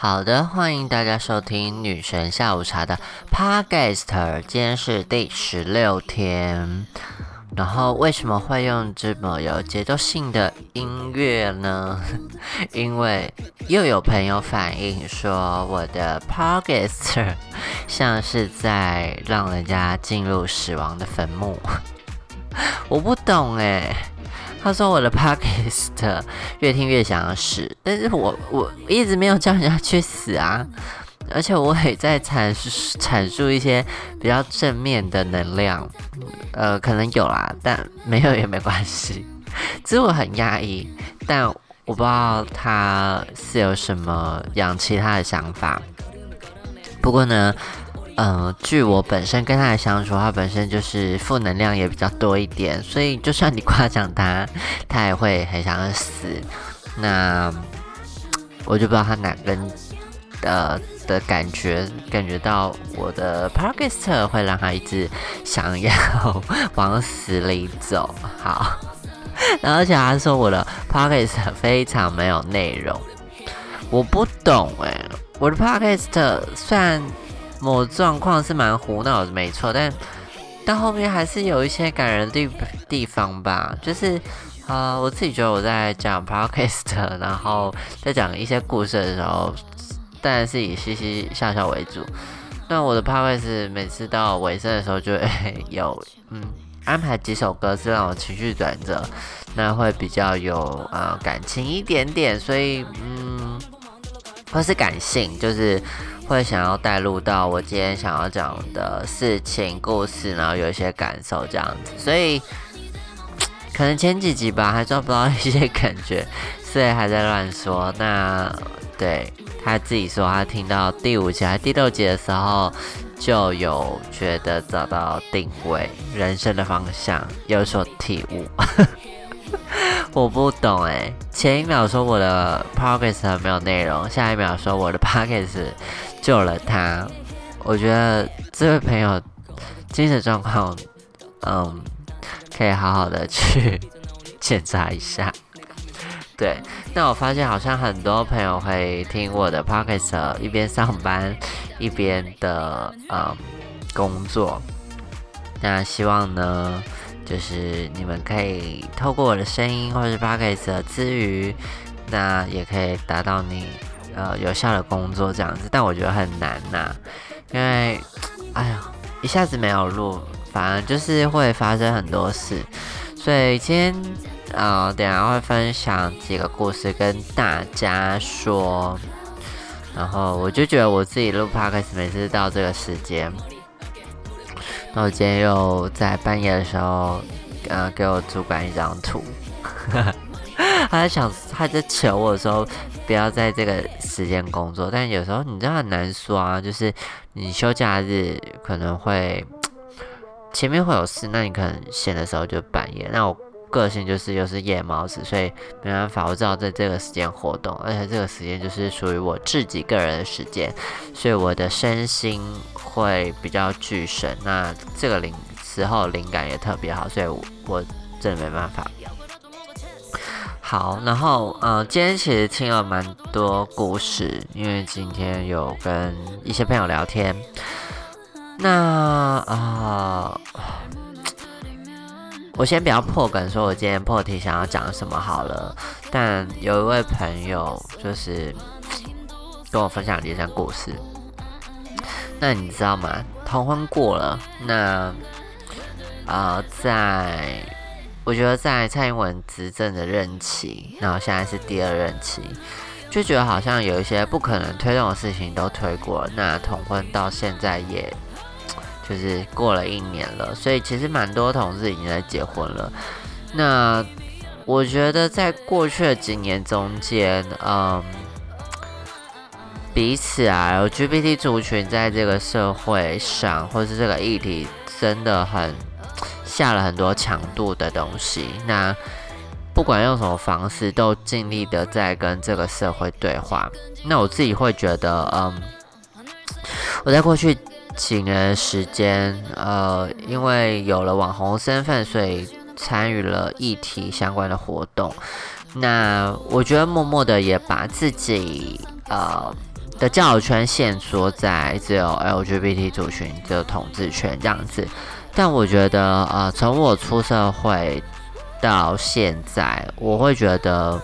好的，欢迎大家收听女神下午茶的 Podcast，今天是第十六天。然后为什么会用这么有节奏性的音乐呢？因为又有朋友反映说我的 Podcast 像是在让人家进入死亡的坟墓。我不懂哎。他说我的 podcast 越听越想要死，但是我我一直没有叫人家去死啊，而且我也在阐阐述一些比较正面的能量，呃，可能有啦，但没有也没关系。其实我很压抑，但我不知道他是有什么样其他的想法。不过呢。嗯，据我本身跟他的相处，他本身就是负能量也比较多一点，所以就算你夸奖他，他也会很想要死。那我就不知道他哪根呃的感觉，感觉到我的 p o d c a s t 会让他一直想要 往死里走。好，然后而且他说我的 p o d c a s t 非常没有内容，我不懂哎，我的 p o d c a s t 算。某状况是蛮胡闹的，没错，但到后面还是有一些感人的地方吧。就是啊，我自己觉得我在讲 podcast，然后在讲一些故事的时候，当然是以嘻嘻笑笑为主。那我的 podcast 每次到尾声的时候，就 会有嗯安排几首歌是让我情绪转折，那会比较有啊感情一点点，所以嗯，或是感性，就是。会想要带入到我今天想要讲的事情、故事，然后有一些感受这样子，所以可能前几集吧还抓不到一些感觉，所以还在乱说。那对他自己说，他听到第五集还第六集的时候，就有觉得找到定位、人生的方向，有所体悟。我不懂哎，前一秒说我的 podcast 没有内容，下一秒说我的 podcast 救了他。我觉得这位朋友精神状况，嗯，可以好好的去检查一下。对，那我发现好像很多朋友会听我的 podcast，一边上班一边的嗯工作。那希望呢？就是你们可以透过我的声音或者是 p o d c 的之余，那也可以达到你呃有效的工作这样子，但我觉得很难呐，因为哎呀一下子没有录，反而就是会发生很多事，所以今天呃等下会分享几个故事跟大家说，然后我就觉得我自己录 p o d c 每次到这个时间。那我今天又在半夜的时候，呃，给我主管一张图，他在想，他在求我的时候，不要在这个时间工作。但有时候你知道很难说啊，就是你休假日可能会 前面会有事，那你可能闲的时候就半夜。那我。个性就是又是夜猫子，所以没办法，我知道在这个时间活动，而且这个时间就是属于我自己个人的时间，所以我的身心会比较聚神。那这个灵时候灵感也特别好，所以我我真的没办法。好，然后嗯，今天其实听了蛮多故事，因为今天有跟一些朋友聊天。那啊。我先不要破梗，说我今天破题想要讲什么好了。但有一位朋友就是跟我分享了一件故事。那你知道吗？同婚过了，那呃，在我觉得在蔡英文执政的任期，然后现在是第二任期，就觉得好像有一些不可能推动的事情都推过了。那同婚到现在也。就是过了一年了，所以其实蛮多同事已经在结婚了。那我觉得在过去的几年中间，嗯，彼此啊，LGBT 族群在这个社会上，或是这个议题，真的很下了很多强度的东西。那不管用什么方式，都尽力的在跟这个社会对话。那我自己会觉得，嗯，我在过去。几年时间，呃，因为有了网红身份，所以参与了议题相关的活动。那我觉得默默的也把自己呃的交友圈限缩在只有 LGBT 族群的统治圈这样子。但我觉得，呃，从我出社会到现在，我会觉得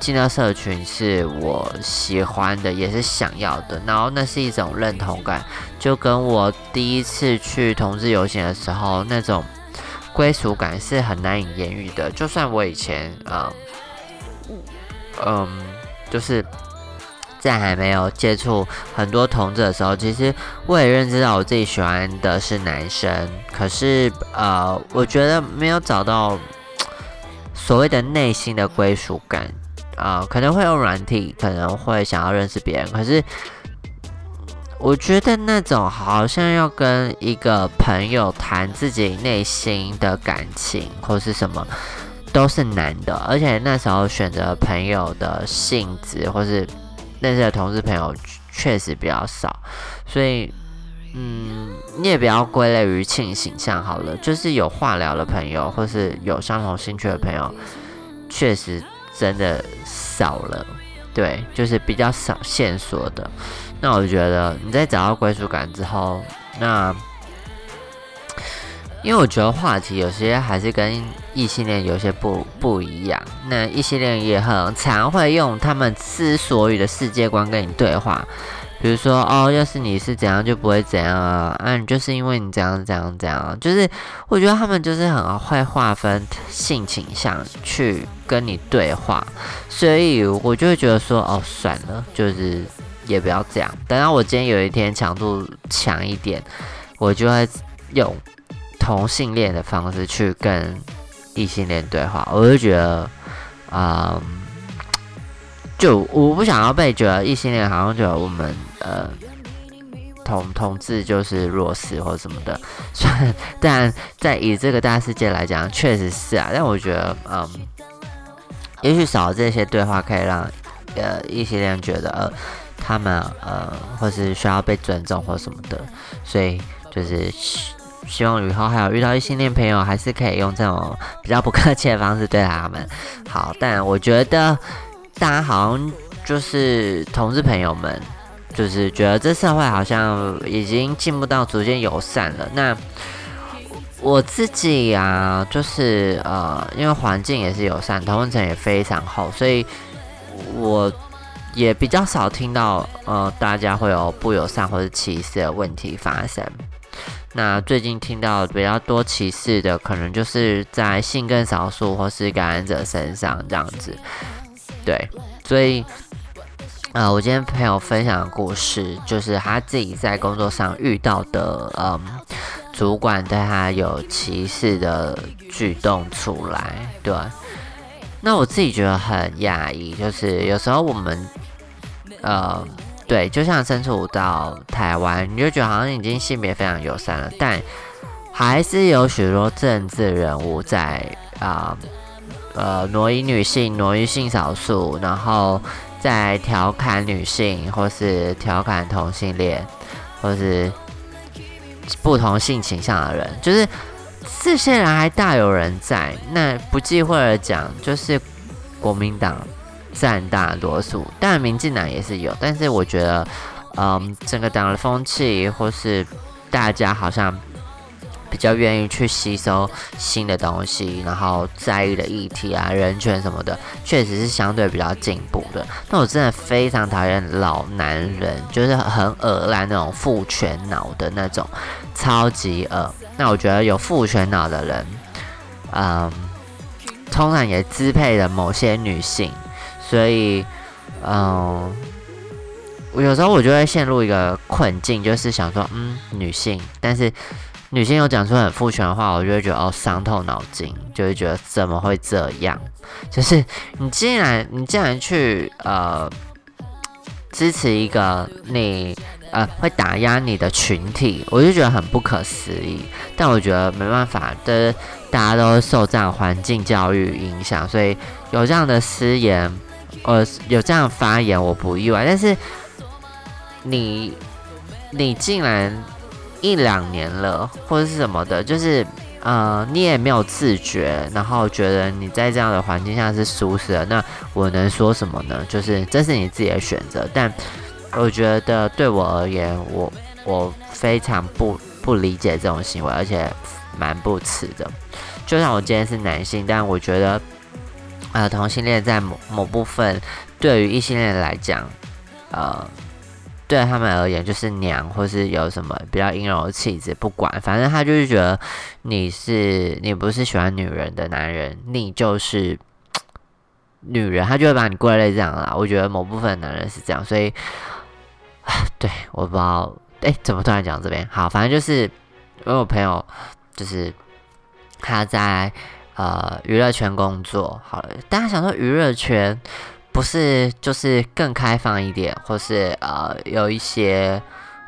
进到社群是我喜欢的，也是想要的。然后那是一种认同感，就跟我第一次去同志游行的时候那种归属感是很难以言喻的。就算我以前，嗯，嗯，就是。在还没有接触很多同志的时候，其实我也认知到我自己喜欢的是男生。可是，呃，我觉得没有找到所谓的内心的归属感啊，可能会有软体，可能会想要认识别人。可是，我觉得那种好像要跟一个朋友谈自己内心的感情或是什么，都是难的。而且那时候选择朋友的性质或是。认识的同事朋友确实比较少，所以，嗯，你也不要归类于性形象好了，就是有话聊的朋友，或是有相同兴趣的朋友，确实真的少了，对，就是比较少线索的。那我觉得你在找到归属感之后，那。因为我觉得话题有些还是跟异性恋有些不不一样。那异性恋也很常会用他们之所以的世界观跟你对话，比如说哦，要是你是怎样就不会怎样啊，啊，你就是因为你怎样怎样怎样，就是我觉得他们就是很会划分性倾向去跟你对话，所以我就会觉得说哦，算了，就是也不要这样。等到我今天有一天强度强一点，我就会用。同性恋的方式去跟异性恋对话，我就觉得，啊，就我不想要被觉得异性恋好像觉得我们呃同同志就是弱势或什么的，虽然但在以这个大世界来讲，确实是啊，但我觉得，嗯，也许少了这些对话，可以让呃异性恋觉得呃他们呃或是需要被尊重或什么的，所以就是。希望以后还有遇到异性恋朋友，还是可以用这种比较不客气的方式对他们好。但我觉得大家好像就是同志朋友们，就是觉得这社会好像已经进步到逐渐友善了。那我自己呀，就是呃，因为环境也是友善，同温层也非常厚，所以我也比较少听到呃大家会有不友善或者歧视的问题发生。那最近听到比较多歧视的，可能就是在性更少数或是感染者身上这样子。对，所以，呃，我今天朋友分享的故事，就是他自己在工作上遇到的，嗯，主管对他有歧视的举动出来。对，那我自己觉得很讶异，就是有时候我们，呃。对，就像身处到台湾，你就觉得好像已经性别非常友善了，但还是有许多政治人物在啊，呃，挪移女性、挪移性少数，然后在调侃女性，或是调侃同性恋，或是不同性倾向的人，就是这些人还大有人在。那不忌讳的讲，就是国民党。占大多数，当然民进党也是有，但是我觉得，嗯，整个党的风气或是大家好像比较愿意去吸收新的东西，然后在意的议题啊、人权什么的，确实是相对比较进步的。那我真的非常讨厌老男人，就是很恶烂那种父权脑的那种，超级恶。那我觉得有父权脑的人，嗯，通常也支配了某些女性。所以，嗯，我有时候我就会陷入一个困境，就是想说，嗯，女性，但是女性又讲出很父权的话，我就会觉得哦，伤透脑筋，就会觉得怎么会这样？就是你既然你既然去呃支持一个你呃会打压你的群体，我就觉得很不可思议。但我觉得没办法的，大家都受这样环境教育影响，所以有这样的私言。呃，有这样发言我不意外，但是你你竟然一两年了，或者是什么的，就是呃，你也没有自觉，然后觉得你在这样的环境下是舒适的，那我能说什么呢？就是这是你自己的选择，但我觉得对我而言，我我非常不不理解这种行为，而且蛮不耻的。就像我今天是男性，但我觉得，呃，同性恋在某某部分对于异性恋来讲，呃，对他们而言就是娘，或是有什么比较阴柔的气质，不管，反正他就是觉得你是你不是喜欢女人的男人，你就是女人，他就会把你归类这样啦。我觉得某部分男人是这样，所以。对，我不知道，哎，怎么突然讲这边？好，反正就是我有朋友，就是他在呃娱乐圈工作。好了，大家想说娱乐圈不是就是更开放一点，或是呃有一些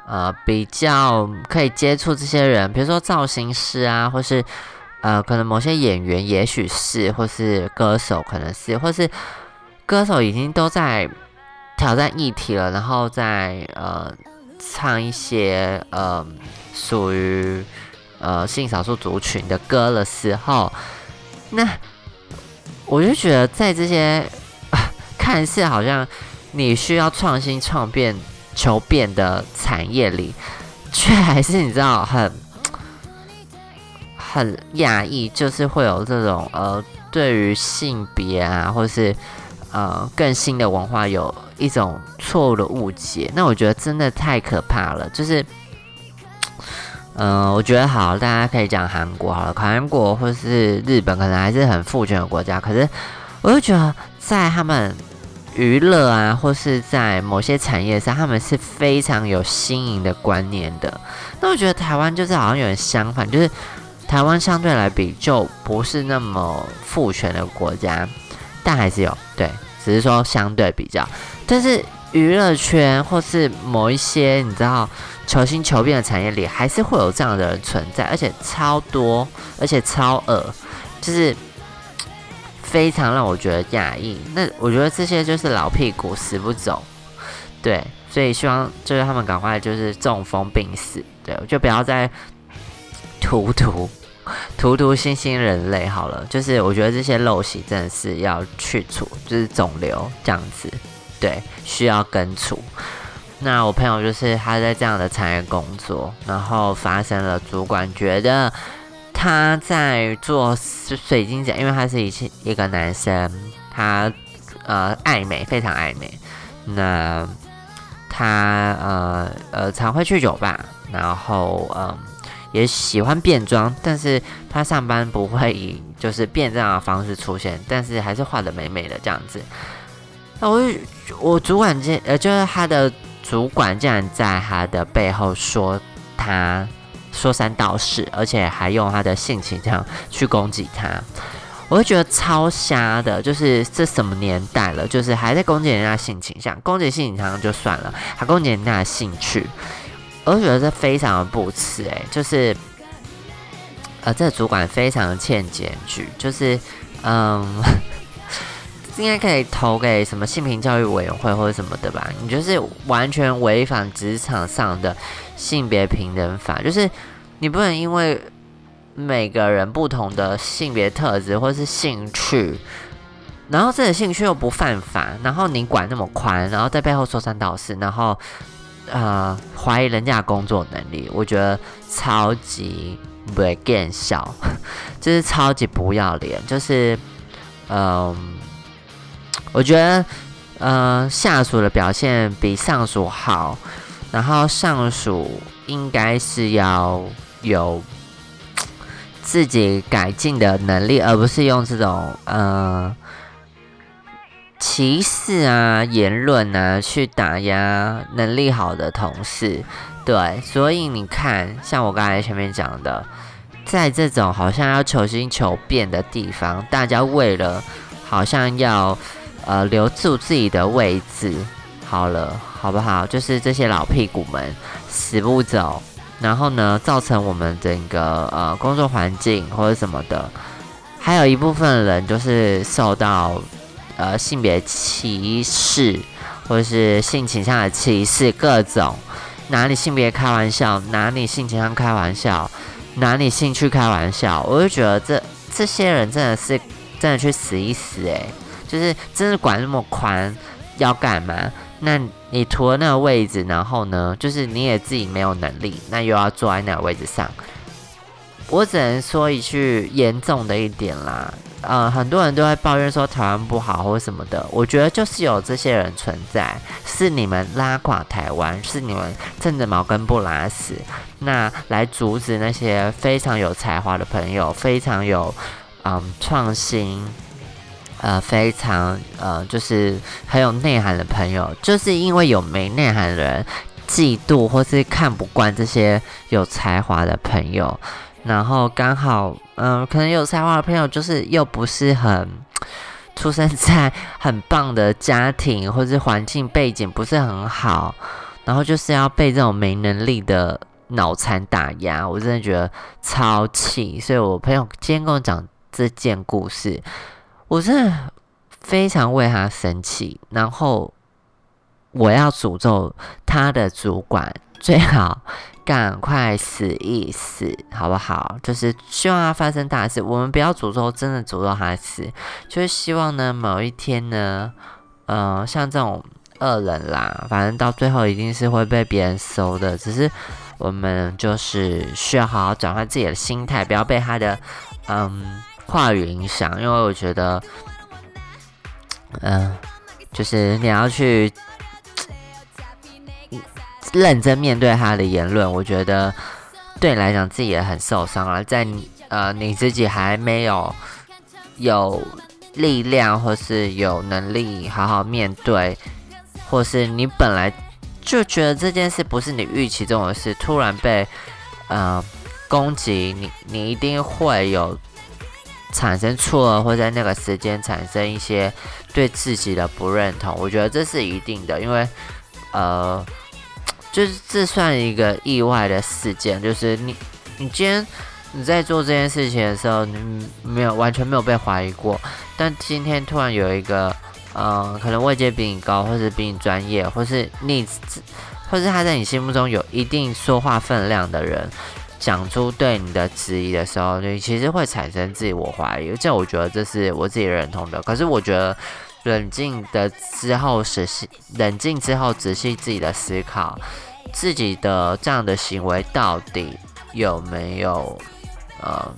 呃比较可以接触这些人，比如说造型师啊，或是呃可能某些演员，也许是，或是歌手，可能是，或是歌手已经都在。挑战议题了，然后再呃唱一些呃属于呃性少数族群的歌的时候，那我就觉得在这些看似好像你需要创新创变求变的产业里，却还是你知道很很压抑，就是会有这种呃对于性别啊，或是呃更新的文化有。一种错误的误解，那我觉得真的太可怕了。就是，嗯，我觉得好，大家可以讲韩国好了，韩国或是日本，可能还是很富权的国家。可是，我就觉得在他们娱乐啊，或是在某些产业上，他们是非常有新颖的观念的。那我觉得台湾就是好像有点相反，就是台湾相对来比就不是那么富权的国家，但还是有对。只是说相对比较，但是娱乐圈或是某一些你知道求新求变的产业里，还是会有这样的人存在，而且超多，而且超恶，就是非常让我觉得压抑。那我觉得这些就是老屁股死不走，对，所以希望就是他们赶快就是中风病死，对，就不要再荼毒。图图新兴人类好了，就是我觉得这些陋习真的是要去除，就是肿瘤这样子，对，需要根除。那我朋友就是他在这样的产业工作，然后发生了主管觉得他在做水晶奖，因为他是一一个男生，他呃爱美，非常爱美。那他呃呃常会去酒吧，然后嗯。也喜欢变装，但是他上班不会以就是变这样的方式出现，但是还是画的美美的这样子。那我我主管这呃就是他的主管竟然在他的背后说他说三道四，而且还用他的性情这样去攻击他，我就觉得超瞎的。就是这什么年代了，就是还在攻击人家性倾向，攻击性倾向就算了，还攻击人家的兴趣。我就觉得这非常的不耻诶，就是，呃，这个主管非常的欠检举，就是，嗯，应该可以投给什么性平教育委员会或者什么的吧？你就是完全违反职场上的性别平等法，就是你不能因为每个人不同的性别特质或是兴趣，然后这个兴趣又不犯法，然后你管那么宽，然后在背后说三道四，然后。呃，怀疑人家的工作能力，我觉得超级不见笑，就是超级不要脸，就是，嗯，我觉得，呃，下属的表现比上属好，然后上属应该是要有 自己改进的能力，而不是用这种，呃。歧视啊，言论啊，去打压能力好的同事，对，所以你看，像我刚才前面讲的，在这种好像要求新求变的地方，大家为了好像要呃留住自己的位置，好了，好不好？就是这些老屁股们死不走，然后呢，造成我们整个呃工作环境或者什么的，还有一部分人就是受到。呃，性别歧视，或者是性倾向的歧视，各种拿你性别开玩笑，拿你性倾向开玩笑，拿你兴趣开玩笑，我就觉得这这些人真的是真的去死一死诶，就是真的管那么宽要干嘛？那你图了那个位置，然后呢，就是你也自己没有能力，那又要坐在那个位置上。我只能说一句严重的一点啦，呃，很多人都会抱怨说台湾不好或什么的，我觉得就是有这些人存在，是你们拉垮台湾，是你们趁着毛根不拉屎，那来阻止那些非常有才华的朋友，非常有嗯创新，呃，非常呃就是很有内涵的朋友，就是因为有没内涵的人嫉妒或是看不惯这些有才华的朋友。然后刚好，嗯，可能有才华的朋友就是又不是很出生在很棒的家庭，或是环境背景不是很好，然后就是要被这种没能力的脑残打压，我真的觉得超气。所以我朋友今天跟我讲这件故事，我真的非常为他生气。然后我要诅咒他的主管最好。赶快死一死，好不好？就是希望他发生大事。我们不要诅咒，真的诅咒他死，就是希望呢，某一天呢，呃，像这种恶人啦，反正到最后一定是会被别人收的。只是我们就是需要好好转换自己的心态，不要被他的嗯话语影响。因为我觉得，嗯，就是你要去。认真面对他的言论，我觉得对你来讲自己也很受伤啊。在呃你自己还没有有力量或是有能力好好面对，或是你本来就觉得这件事不是你预期中的事，突然被呃攻击，你你一定会有产生错愕，或在那个时间产生一些对自己的不认同。我觉得这是一定的，因为呃。就是这算一个意外的事件，就是你，你今天你在做这件事情的时候，你没有完全没有被怀疑过，但今天突然有一个，呃，可能位阶比你高，或是比你专业，或是你，或是他在你心目中有一定说话分量的人，讲出对你的质疑的时候，你其实会产生自我怀疑，这我觉得这是我自己认同的。可是我觉得。冷静的之后，仔细冷静之后，仔细自己的思考，自己的这样的行为到底有没有呃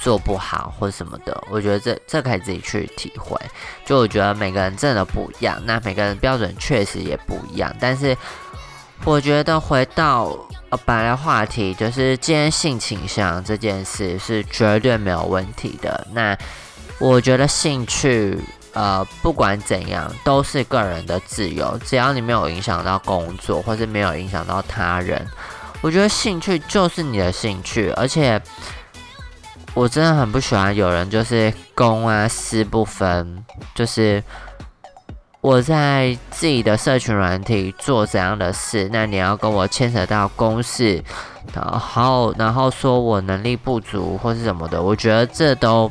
做不好或什么的？我觉得这这可以自己去体会。就我觉得每个人真的不一样，那每个人标准确实也不一样。但是我觉得回到呃本来话题，就是今天性倾向这件事是绝对没有问题的。那我觉得兴趣。呃，不管怎样，都是个人的自由。只要你没有影响到工作，或是没有影响到他人，我觉得兴趣就是你的兴趣。而且，我真的很不喜欢有人就是公啊私不分。就是我在自己的社群软体做怎样的事，那你要跟我牵扯到公事，然后然后说我能力不足或是什么的，我觉得这都。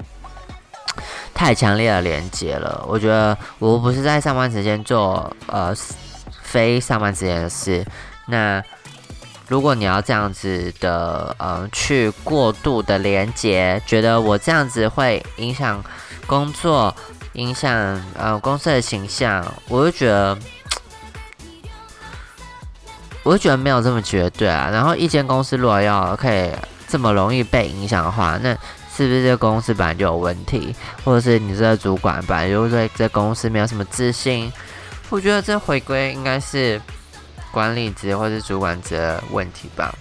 太强烈的连接了，我觉得我不是在上班时间做呃非上班时间的事。那如果你要这样子的呃去过度的连接，觉得我这样子会影响工作，影响呃公司的形象，我就觉得我就觉得没有这么绝对啊。然后一间公司如果要可以这么容易被影响的话，那是不是这公司本来就有问题，或者是你这个主管本来就对这公司没有什么自信？我觉得这回归应该是管理职或是主管职的问题吧。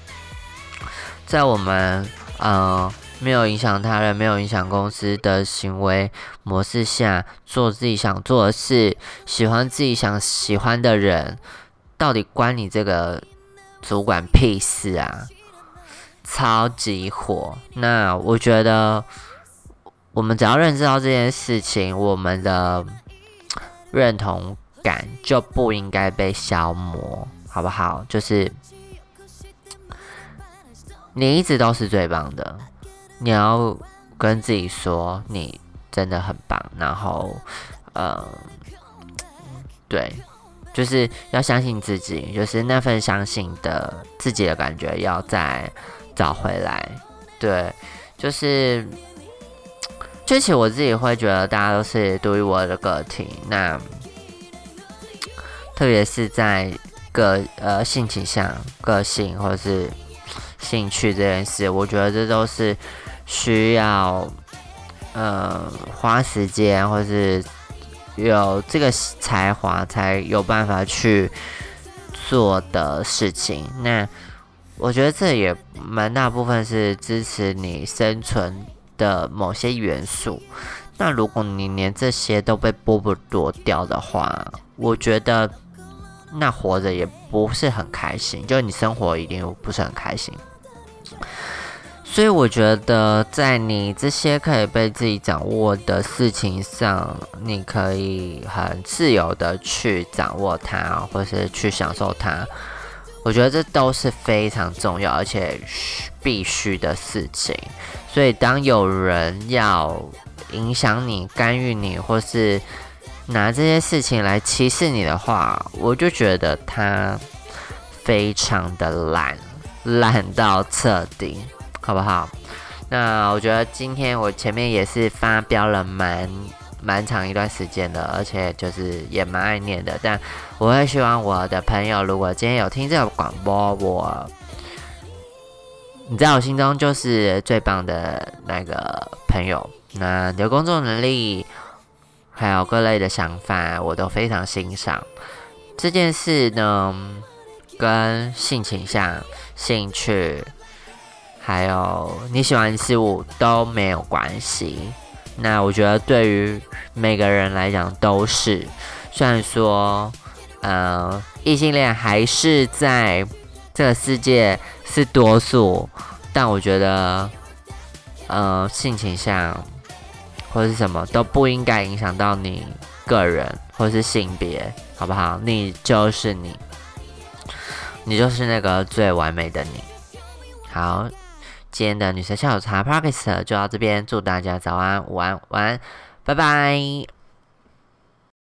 在我们呃没有影响他人、没有影响公司的行为模式下，做自己想做的事，喜欢自己想喜欢的人，到底关你这个主管屁事啊？超级火！那我觉得，我们只要认知到这件事情，我们的认同感就不应该被消磨，好不好？就是你一直都是最棒的，你要跟自己说，你真的很棒。然后，呃，对，就是要相信自己，就是那份相信的自己的感觉，要再。找回来，对，就是，就其实我自己会觉得大家都是独一无二的个体，那特别是在个呃性倾向、个性或者是兴趣这件事，我觉得这都是需要呃花时间或是有这个才华才有办法去做的事情。那我觉得这也蛮大部分是支持你生存的某些元素。那如果你连这些都被剥夺掉的话，我觉得那活着也不是很开心，就你生活一定不是很开心。所以我觉得，在你这些可以被自己掌握的事情上，你可以很自由的去掌握它，或是去享受它。我觉得这都是非常重要而且必须的事情。所以当有人要影响你、干预你，或是拿这些事情来歧视你的话，我就觉得他非常的懒，懒到彻底，好不好？那我觉得今天我前面也是发飙了蛮蛮长一段时间的，而且就是也蛮爱念的。但我会希望我的朋友，如果今天有听这个广播，我你在我心中就是最棒的那个朋友。那你的工作能力，还有各类的想法，我都非常欣赏。这件事呢，跟性倾向、兴趣，还有你喜欢的事物都没有关系。那我觉得对于每个人来讲都是，虽然说，呃，异性恋还是在这个世界是多数，但我觉得，呃，性倾向。或者是什么都不应该影响到你个人，或是性别，好不好？你就是你，你就是那个最完美的你。好，今天的女神下午茶 p o d c a s t 就到这边，祝大家早安、午安、晚安，拜拜。